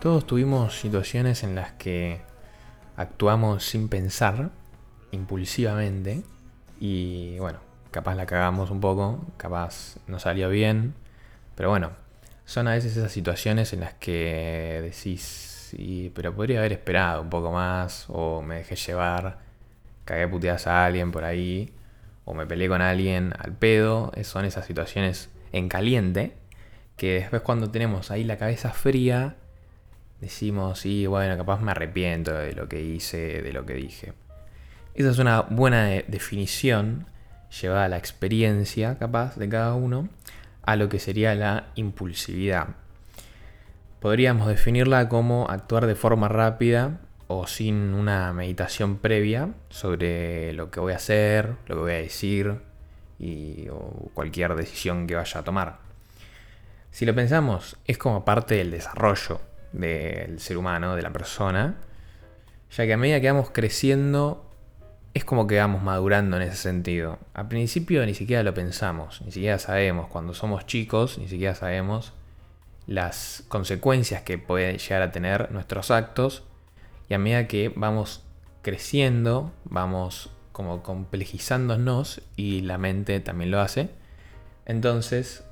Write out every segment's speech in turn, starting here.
Todos tuvimos situaciones en las que actuamos sin pensar, impulsivamente, y bueno, capaz la cagamos un poco, capaz no salió bien, pero bueno, son a veces esas situaciones en las que decís, pero podría haber esperado un poco más, o me dejé llevar, cagué puteadas a alguien por ahí, o me peleé con alguien al pedo, son esas situaciones en caliente, que después cuando tenemos ahí la cabeza fría, decimos, sí, bueno, capaz me arrepiento de lo que hice, de lo que dije. Esa es una buena de- definición llevada a la experiencia, capaz, de cada uno, a lo que sería la impulsividad. Podríamos definirla como actuar de forma rápida o sin una meditación previa sobre lo que voy a hacer, lo que voy a decir y, cualquier decisión que vaya a tomar. Si lo pensamos, es como parte del desarrollo del ser humano, de la persona, ya que a medida que vamos creciendo, es como que vamos madurando en ese sentido. Al principio ni siquiera lo pensamos, ni siquiera sabemos, cuando somos chicos, ni siquiera sabemos las consecuencias que pueden llegar a tener nuestros actos, y a medida que vamos creciendo, vamos como complejizándonos, y la mente también lo hace, entonces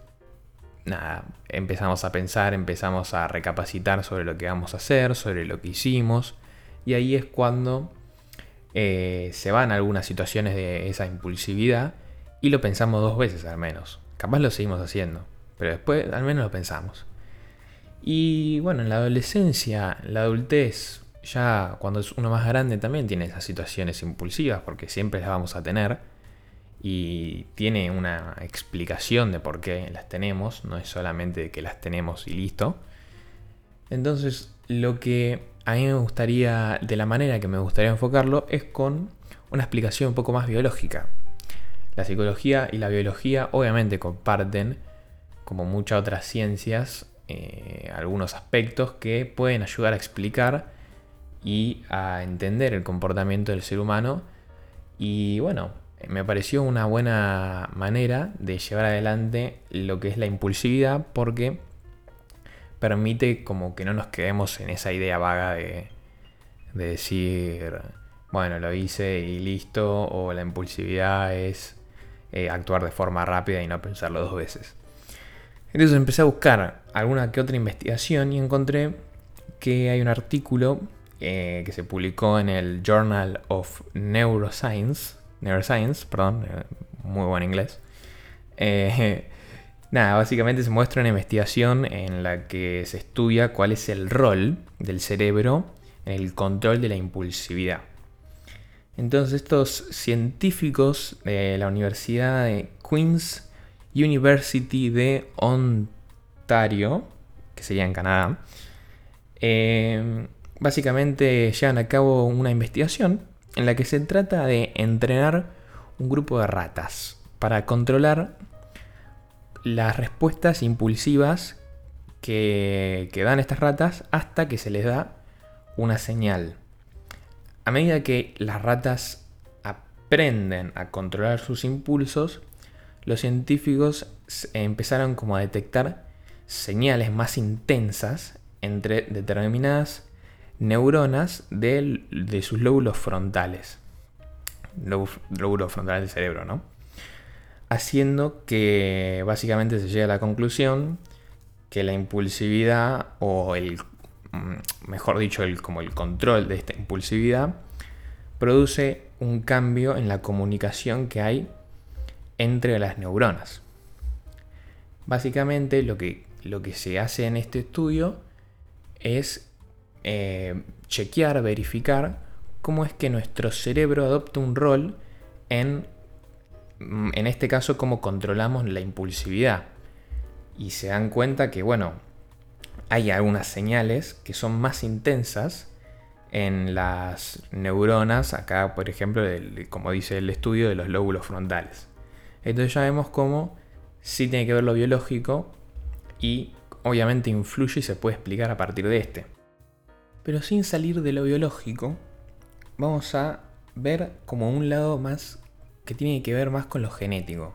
nada, empezamos a pensar, empezamos a recapacitar sobre lo que vamos a hacer, sobre lo que hicimos, y ahí es cuando eh, se van algunas situaciones de esa impulsividad y lo pensamos dos veces al menos. Capaz lo seguimos haciendo, pero después al menos lo pensamos. Y bueno, en la adolescencia, en la adultez, ya cuando es uno más grande también tiene esas situaciones impulsivas, porque siempre las vamos a tener y tiene una explicación de por qué las tenemos, no es solamente que las tenemos y listo. Entonces, lo que a mí me gustaría, de la manera que me gustaría enfocarlo, es con una explicación un poco más biológica. La psicología y la biología obviamente comparten, como muchas otras ciencias, eh, algunos aspectos que pueden ayudar a explicar y a entender el comportamiento del ser humano. Y bueno, me pareció una buena manera de llevar adelante lo que es la impulsividad porque permite como que no nos quedemos en esa idea vaga de, de decir, bueno, lo hice y listo, o la impulsividad es eh, actuar de forma rápida y no pensarlo dos veces. Entonces empecé a buscar alguna que otra investigación y encontré que hay un artículo eh, que se publicó en el Journal of Neuroscience, Neuroscience, perdón, eh, muy buen inglés. Eh, nada, básicamente se muestra una investigación en la que se estudia cuál es el rol del cerebro en el control de la impulsividad. Entonces estos científicos de la Universidad de Queen's University de Ontario, que sería en Canadá, eh, básicamente llevan a cabo una investigación en la que se trata de entrenar un grupo de ratas para controlar las respuestas impulsivas que, que dan estas ratas hasta que se les da una señal. A medida que las ratas aprenden a controlar sus impulsos, los científicos empezaron como a detectar señales más intensas entre determinadas neuronas del- de sus lóbulos frontales. Lóbu- Lóbulos frontales del cerebro, ¿no? Haciendo que básicamente se llegue a la conclusión que la impulsividad o el, mm, mejor dicho, el, como el control de esta impulsividad produce un cambio en la comunicación que hay entre las neuronas. Básicamente lo que, lo que se hace en este estudio es eh, chequear, verificar cómo es que nuestro cerebro adopta un rol en, mm, en este caso, cómo controlamos la impulsividad. Y se dan cuenta que, bueno, hay algunas señales que son más intensas en las neuronas, acá por ejemplo, como dice el estudio de los lóbulos frontales. Entonces ya vemos cómo sí tiene que ver lo biológico y obviamente influye y se puede explicar a partir de este. Pero sin salir de lo biológico, vamos a ver como un lado más que tiene que ver más con lo genético.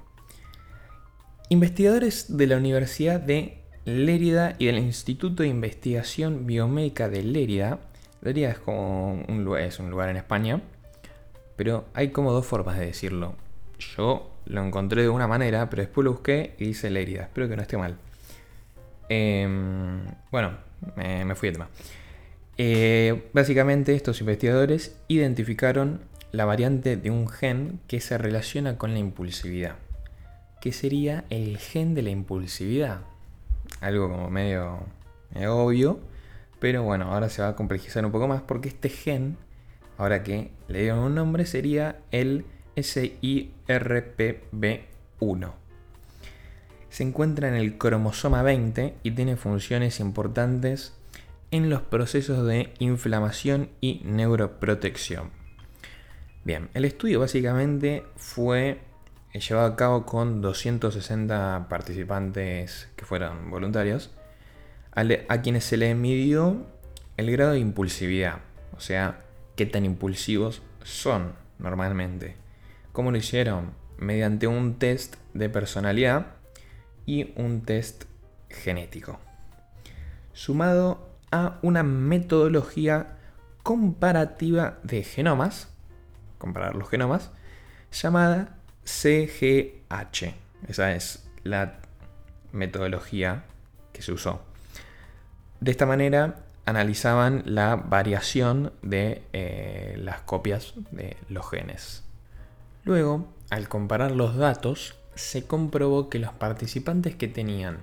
Investigadores de la Universidad de Lérida y del Instituto de Investigación Biomédica de Lérida, Lérida es como un lugar, es un lugar en España, pero hay como dos formas de decirlo. Yo lo encontré de una manera, pero después lo busqué y dice Lérida. Espero que no esté mal. Em, bueno, me fui de tema. Eh, básicamente estos investigadores identificaron la variante de un gen que se relaciona con la impulsividad, que sería el gen de la impulsividad. Algo como medio, obvio, pero bueno, ahora se va a complejizar un poco más porque este gen, ahora que le dieron un nombre, sería el SIRPB1. Se encuentra en el cromosoma 20 y tiene funciones importantes en los procesos de inflamación y neuroprotección. Bien, el estudio básicamente fue llevado a cabo con 260 participantes que fueron voluntarios, a quienes se les midió el grado de impulsividad, o sea, qué tan impulsivos son normalmente. ¿Cómo lo hicieron? Mediante un test de personalidad y un test genético. Sumado a una metodología comparativa de genomas, comparar los genomas, llamada CGH. Esa es la metodología que se usó. De esta manera analizaban la variación de eh, las copias de los genes. Luego, al comparar los datos, se comprobó que los participantes que tenían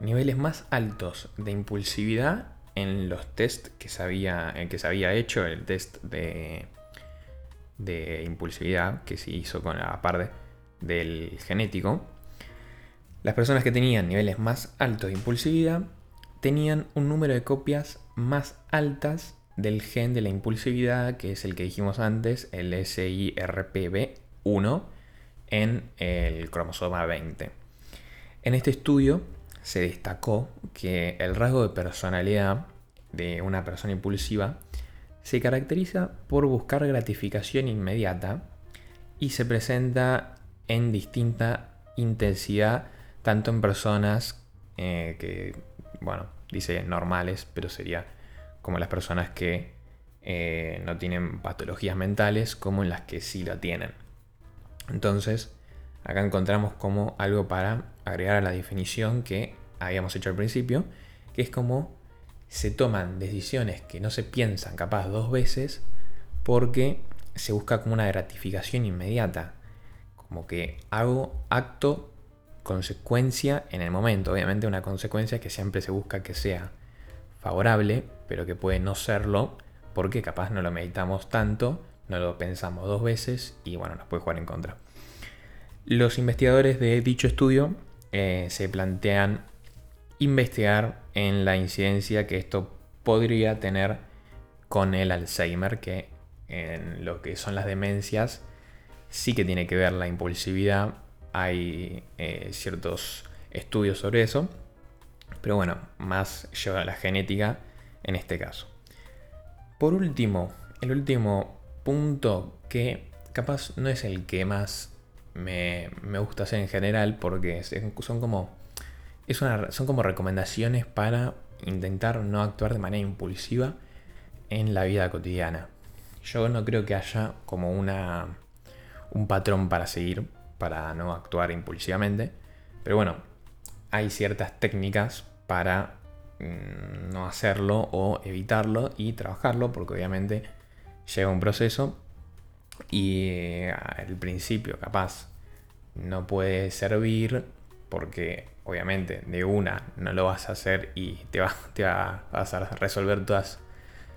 niveles más altos de impulsividad en los test que se había, que se había hecho, el test de, de impulsividad que se hizo con la parte del genético, las personas que tenían niveles más altos de impulsividad tenían un número de copias más altas del gen de la impulsividad, que es el que dijimos antes, el SIRPB1, en el cromosoma 20. En este estudio se destacó que el rasgo de personalidad de una persona impulsiva se caracteriza por buscar gratificación inmediata y se presenta en distinta intensidad tanto en personas eh, que, bueno, dice normales, pero sería como las personas que eh, no tienen patologías mentales como en las que sí la tienen. Entonces, acá encontramos como algo para agregar a la definición que habíamos hecho al principio, que es como se toman decisiones que no se piensan capaz dos veces porque se busca como una gratificación inmediata. Como que hago acto, consecuencia en el momento. Obviamente una consecuencia que siempre se busca que sea favorable, pero que puede no serlo porque capaz no lo meditamos tanto, no lo pensamos dos veces y bueno, nos puede jugar en contra. Los investigadores de dicho estudio eh, se plantean investigar en la incidencia que esto podría tener con el Alzheimer, que en lo que son las demencias sí que tiene que ver la impulsividad. Hay eh, ciertos estudios sobre eso, pero bueno, más lleva a la genética en este caso. Por último, el último punto que capaz no es el que más me, me gusta hacer en general porque son como son como recomendaciones para intentar no actuar de manera impulsiva en la vida cotidiana. Yo no creo que haya como una, un patrón para seguir para no actuar impulsivamente, pero bueno, hay ciertas técnicas para mm, no hacerlo o evitarlo y trabajarlo, porque obviamente llega un proceso y eh, al principio capaz no puede servir porque obviamente de una no lo vas a hacer y te, te vas a resolver todos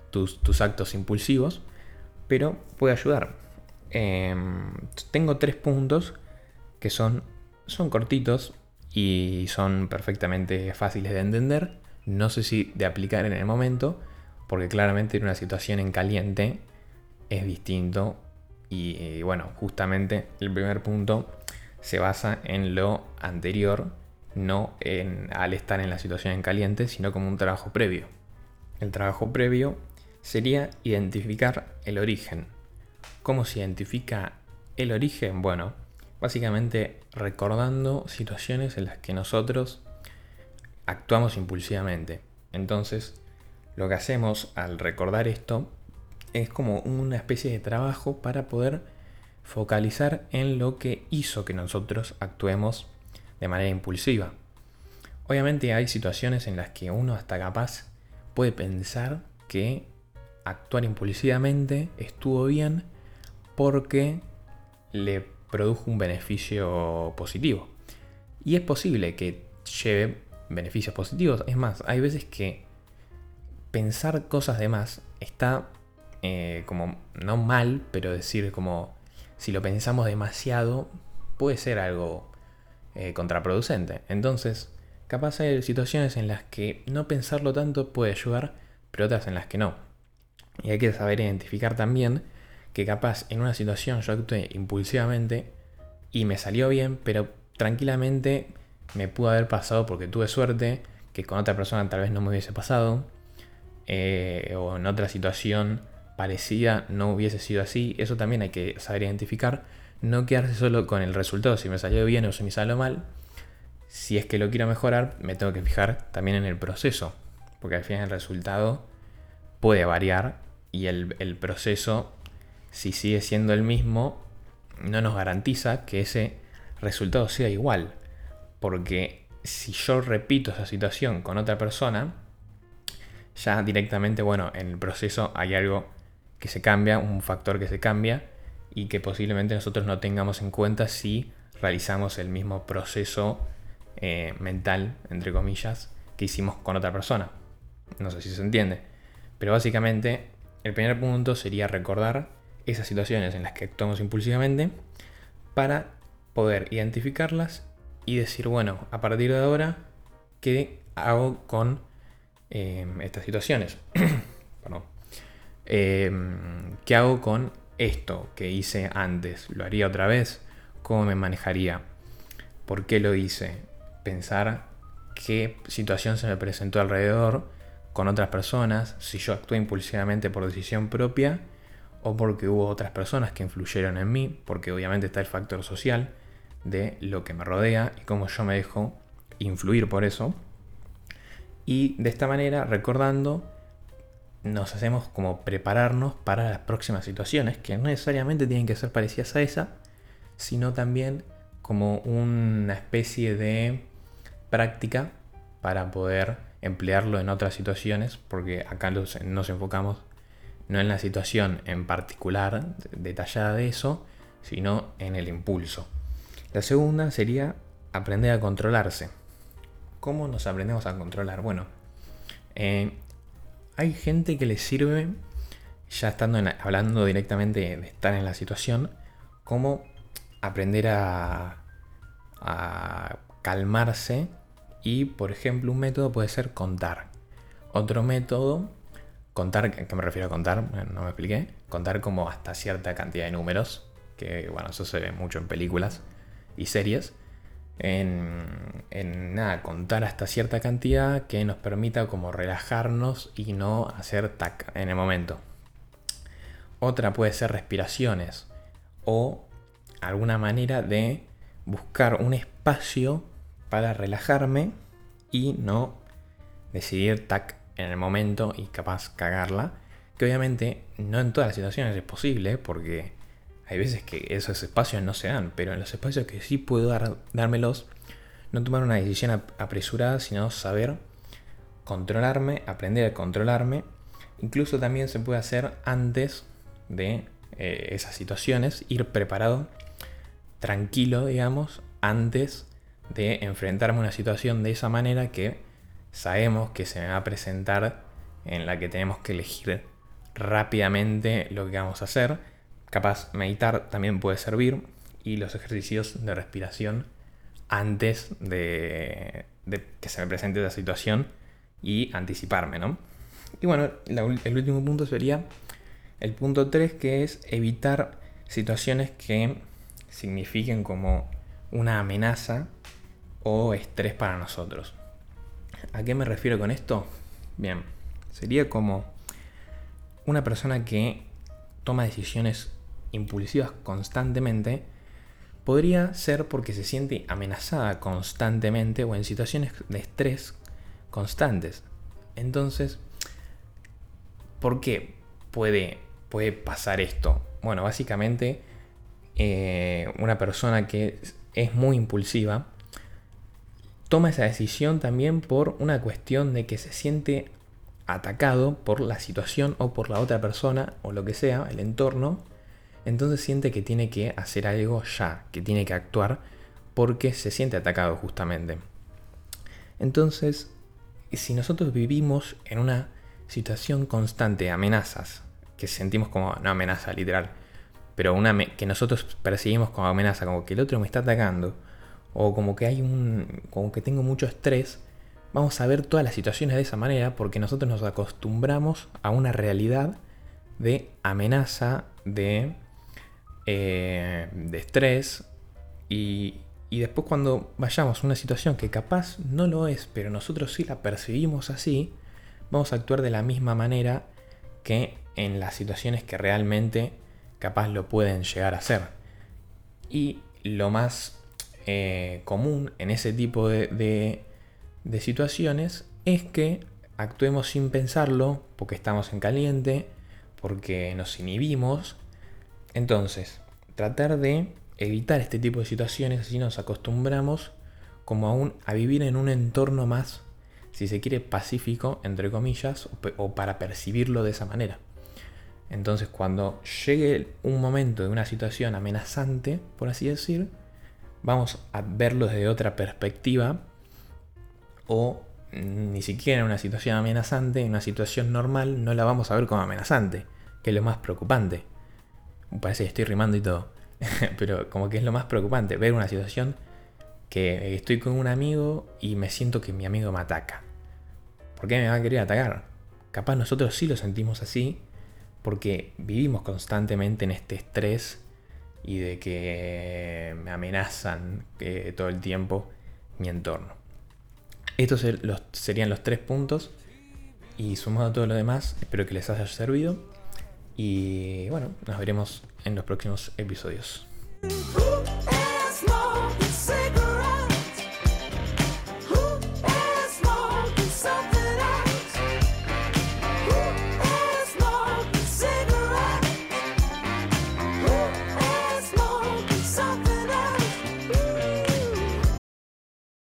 tus, actos impulsivos, pero puede ayudar. Em, tengo tres puntos que son, son cortitos y son perfectamente fáciles de entender. No sé si de aplicar en el momento, porque claramente en una situación en caliente es distinto. y bueno, justamente el primer punto se basa en lo anterior, no en, al estar en la situación en caliente, sino como un trabajo previo. El trabajo previo sería identificar el origen, ¿Cómo se identifica el origen? Bueno, básicamente recordando situaciones en las que nosotros actuamos impulsivamente. Entonces, lo que hacemos al recordar esto es como una especie de trabajo para poder focalizar en lo que hizo que nosotros actuemos de manera impulsiva. Obviamente hay situaciones en las que uno hasta capaz puede pensar que actuar impulsivamente estuvo bien porque le produjo un beneficio positivo. Y es posible que lleve beneficios positivos. Es más, hay veces que pensar cosas de más está eh, como, no mal, pero decir como, si lo pensamos demasiado, puede ser algo eh, contraproducente. Entonces, capaz hay situaciones en las que no pensarlo tanto puede ayudar, pero otras en las que no. Y hay que saber identificar también que capaz en una situación yo actué impulsivamente y me salió bien, pero tranquilamente me pudo haber pasado porque tuve suerte, que con otra persona tal vez no me hubiese pasado, eh, o en otra situación parecida no hubiese sido así. Eso también hay que saber identificar. No quedarse solo con el resultado, si me salió bien o si me salió mal. Si es que lo quiero mejorar, me tengo que fijar también en el proceso. Porque al final el resultado puede variar y el, el proceso, si sigue siendo el mismo, no nos garantiza que ese resultado sea igual. Porque si yo repito esa situación con otra persona, ya directamente, bueno, en el proceso hay algo que se cambia, un factor que se cambia y que posiblemente nosotros no tengamos en cuenta si realizamos el mismo proceso eh, mental, entre comillas, que hicimos con otra persona. No sé si se entiende. Pero básicamente el primer punto sería recordar esas situaciones en las que actuamos impulsivamente para poder identificarlas y decir, bueno, a partir de ahora, ¿qué hago con eh, estas situaciones? Perdón. Em, ¿Qué hago con esto que hice antes? ¿Lo haría otra vez? ¿Cómo me manejaría? ¿Por qué lo hice? Pensar qué situación se me presentó alrededor con otras personas, si yo actué impulsivamente por decisión propia o porque hubo otras personas que influyeron en mí, porque obviamente está el factor social de lo que me rodea y cómo yo me dejo influir por eso. Y de esta manera recordando nos hacemos como prepararnos para las próximas situaciones, que no necesariamente tienen que ser parecidas a esa, sino también como una especie de práctica para poder emplearlo en otras situaciones, porque acá nos, enfocamos no en la situación en particular detallada de eso, sino en el impulso. La segunda sería aprender a controlarse. ¿Cómo nos aprendemos a controlar? Bueno, eh, hay gente que le sirve, ya estando hablando directamente de estar en la situación, como aprender a, calmarse y, por ejemplo, un método puede ser contar. Otro método, contar, ¿qué me refiero a contar? No me expliqué. Contar como hasta cierta cantidad de números, que bueno, eso se ve mucho en películas y series en, nada, contar hasta cierta cantidad que nos permita como relajarnos y no hacer tac en el momento. Otra puede ser respiraciones o alguna manera de buscar un espacio para relajarme y no decidir tac en el momento y capaz cagarla. Que obviamente no en todas las situaciones es posible porque hay veces que esos espacios no se dan, pero en los espacios que sí puedo dar, dármelos, no tomar una decisión apresurada, sino saber controlarme, aprender a controlarme. Incluso también se puede hacer antes de eh, esas situaciones, ir preparado, tranquilo, digamos, antes de enfrentarme a una situación de esa manera que sabemos que se me va a presentar en la que tenemos que elegir rápidamente lo que vamos a hacer Capaz meditar también puede servir y los ejercicios de respiración antes de, que se me presente la situación y anticiparme, ¿no? Y bueno, el último punto sería el punto 3, que es evitar situaciones que signifiquen como una amenaza o estrés para nosotros. ¿A qué me refiero con esto? Bien, sería como una persona que toma decisiones impulsivas constantemente, podría ser porque se siente amenazada constantemente o en situaciones de estrés constantes. Entonces, ¿por qué puede, puede pasar esto? Bueno, básicamente eh, una persona que es muy impulsiva toma esa decisión también por una cuestión de que se siente atacado por la situación o por la otra persona o lo que sea, el entorno, entonces siente que tiene que hacer algo ya, que tiene que actuar porque se siente atacado justamente. Entonces, si nosotros vivimos en una situación constante de amenazas, que sentimos como una amenaza literal, pero una que nosotros percibimos como amenaza, como que el otro me está atacando, o como que hay un, como que tengo mucho estrés, vamos a ver todas las situaciones de esa manera porque nosotros nos acostumbramos a una realidad de amenaza, de, eh, de estrés y, y después cuando vayamos a una situación que capaz no lo es, pero nosotros sí la percibimos así, vamos a actuar de la misma manera que en las situaciones que realmente capaz lo pueden llegar a ser. Y lo más eh, común en ese tipo de de situaciones es que actuemos sin pensarlo, porque estamos en caliente, porque nos inhibimos. Entonces, tratar de evitar este tipo de situaciones, así nos acostumbramos como aún a vivir en un entorno más, si se quiere, pacífico, entre comillas, o para percibirlo de esa manera. Entonces, cuando llegue un momento de una situación amenazante, por así decir, vamos a verlo desde otra perspectiva o ni siquiera en una situación amenazante, en una situación normal, no la vamos a ver como amenazante, que es lo más preocupante. Parece que estoy rimando y todo, pero como que es lo más preocupante, ver una situación que estoy con un amigo y me siento que mi amigo me ataca. ¿Por qué me va a querer atacar? Capaz nosotros sí lo sentimos así, porque vivimos constantemente en este estrés y de que me amenazan eh, todo el tiempo mi entorno. Estos serían los tres puntos. Y sumado a todo lo demás, espero que les haya servido. Y bueno, nos veremos en los próximos episodios.